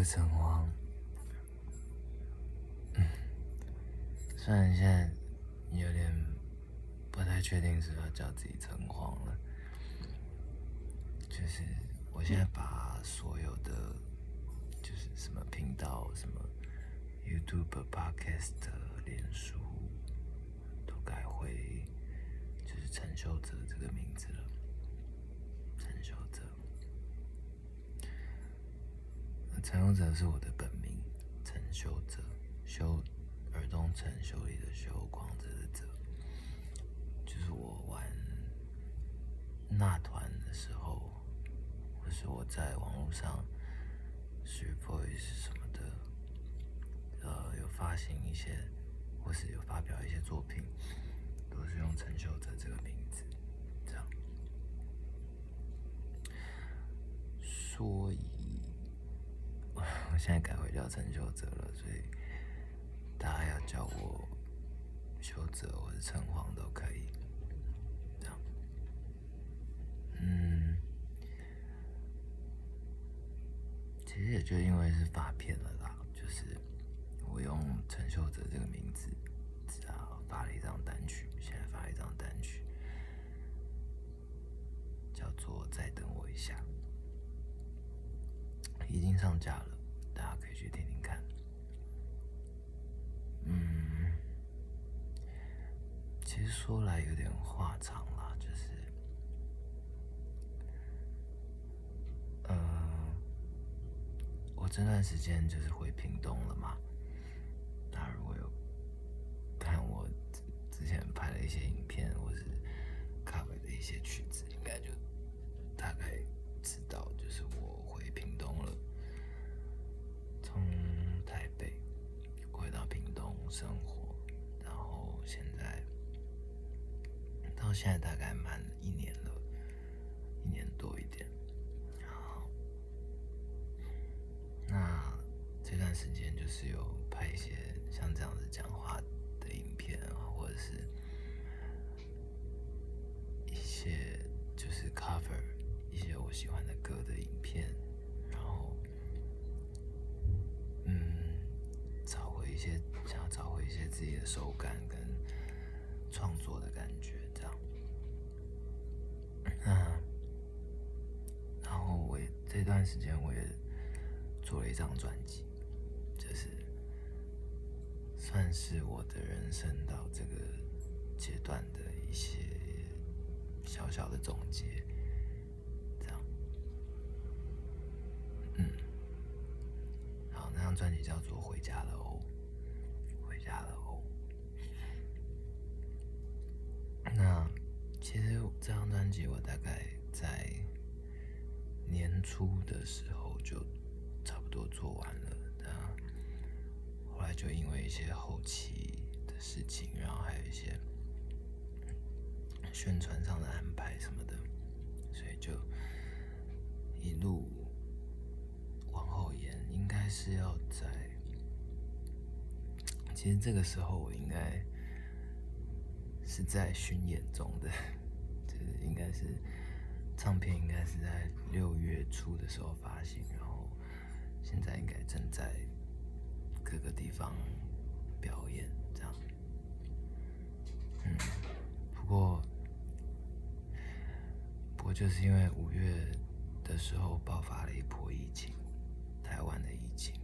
会诚惶。嗯，虽然现在有点不太确定是要叫自己诚惶了，就是我现在把所有的就是什么频道、什么 YouTube、Podcast、脸书都改回就是陈秀哲这个名字了。陈秀哲，陈秀哲是我的本名，陈秀哲，修耳东陈修理的修，狂者的者，就是我玩那团的时候，或是我在网络上学 voice 什么的，呃，有发行一些，或是有发表一些作品，都是用陈秀哲这个名字，这样。所以，现在改回叫陈秀哲了，所以大家要叫我秀哲或者陈黄都可以。这样，嗯，其实也就因为是发片了啦，就是我用陈秀哲这个名字，只要发了一张单曲，现在发了一张单曲，叫做《再等我一下》。已经上架了，去听听看。嗯，其实说来有点话长啦，就是，呃，我这段时间就是回屏东了嘛。大家如果有看我之前拍的一些影片，或是 cover 的一些曲子，应该就大概知道，就是我回。屏东了，到现在大概满一年了，一年多一点。好，那这段时间就是有拍一些像这样子讲话这段时间我也做了一张专辑，就是算是我的人生到这个阶段的一些小小的总结，这样。嗯，好，那张专辑叫做《回家了》。回家了那其实这张专辑我大概在年初的时候就差不多做完了，那后来就因为一些后期的事情，然后还有一些宣传上的安排什么的，所以就一路往后延，应该是要在，其实这个时候我应该。是在巡演中的，就是应该是唱片应该是在六月初的时候发行，然后现在应该正在各个地方表演这样。嗯，不过不过就是因为五月的时候爆发了一波疫情，台湾的疫情，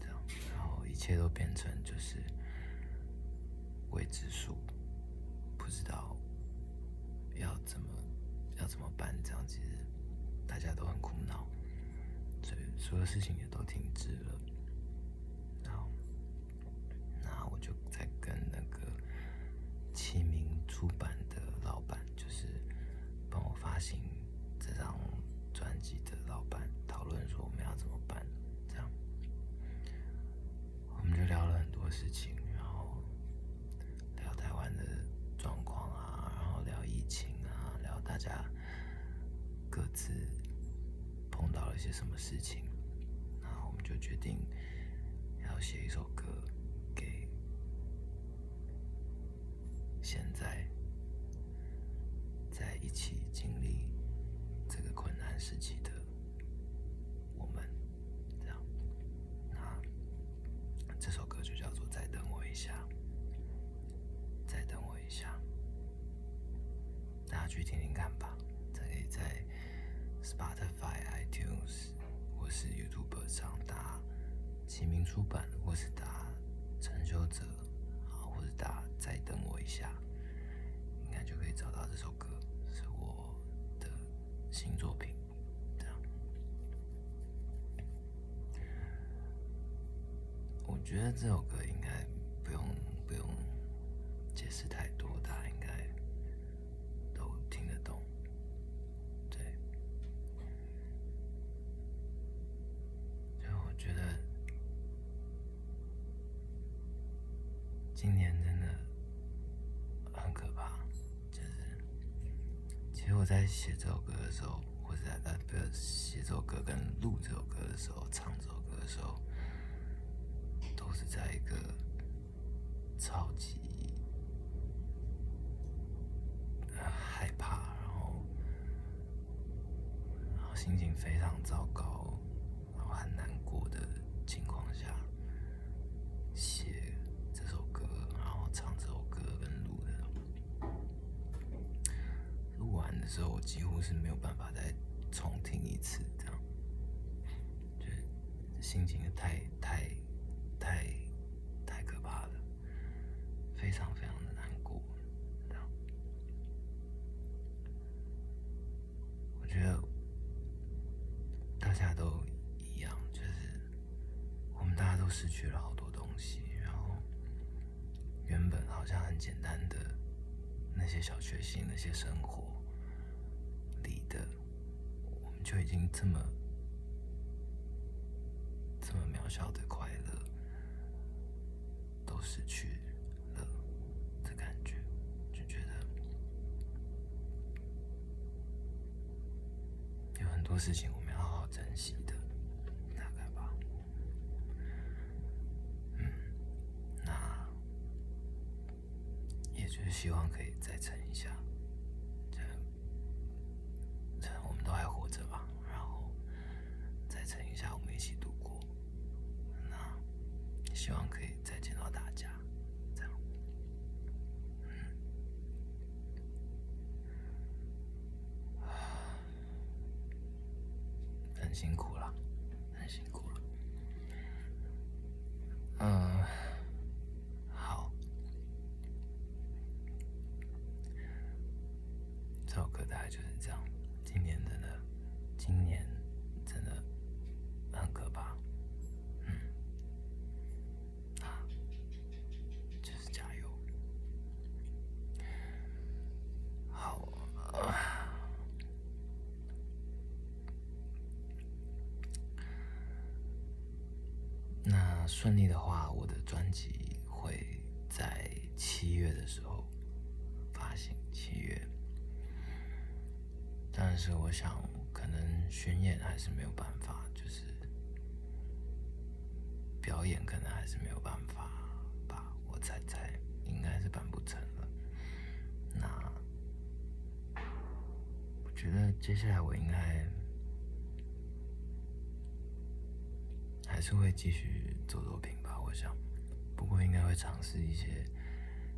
这样，然后一切都变成就是未知数。不知道要怎么要怎么办，这样其实大家都很苦恼，所以所有事情也都停滞了。然后，那我就在跟那个齐名出版的老板，就是帮我发行这张专辑的老板讨论说我们要怎么办，这样，我们就聊了很多事情。些什么事情，然后我们就决定要写一首歌给现在在一起经历这个困难时期的我们，这样，那这首歌就叫做《再等我一下》，再等我一下，大家去听听看吧，再可以再。Spotify、iTunes 或是 YouTube 上打启明出版，或是打陈修哲，啊，或者打再等我一下，应该就可以找到这首歌，是我的新作品。这样，我觉得这首歌今年真的很可怕，就是其实我在写这首歌的时候，或者在呃不写这首歌跟录这首歌的时候，唱这首歌的时候，都是在一个超级害怕，然后然后心情非常糟糕，然后很难过的情况下写这首歌，然后唱这首歌跟录的。录完的时候，我几乎是没有办法再重听一次，这样，就是心情太太太太可怕了，非常非常的难过，这样。我觉得大家都一样，就是我们大家都失去了好多东西，然后原本好像很简单的那些小确幸、那些生活，就已经这么这么渺小的快乐都失去了的感觉，就觉得有很多事情我们要好好珍惜的，大概吧。那也就是希望可以再撑一下，希望可以再见到大家，这样。很辛苦了，很辛苦了。嗯，好，这首歌大概就是这样。今年真的，今年顺利的话，我的专辑会在七月的时候发行。七月，但是我想可能巡演还是没有办法，就是表演可能还是没有办法吧。我猜猜，应该是办不成了。那我觉得接下来我应该。还是会继续做作品吧，我想。不过应该会尝试一些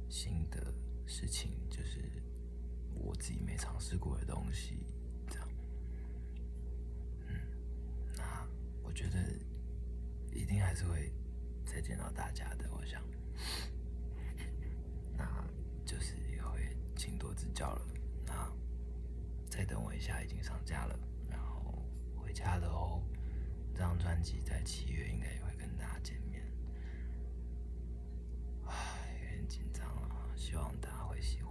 新的事情，就是我自己没尝试过的东西，这样。嗯，那我觉得一定还是会再见到大家的，我想。那就是以后也请多指教了。那再等我一下，已经上架了，然后回家了哦。这张专辑在七月应该也会跟大家见面，唉，有点紧张了，希望大家会喜欢。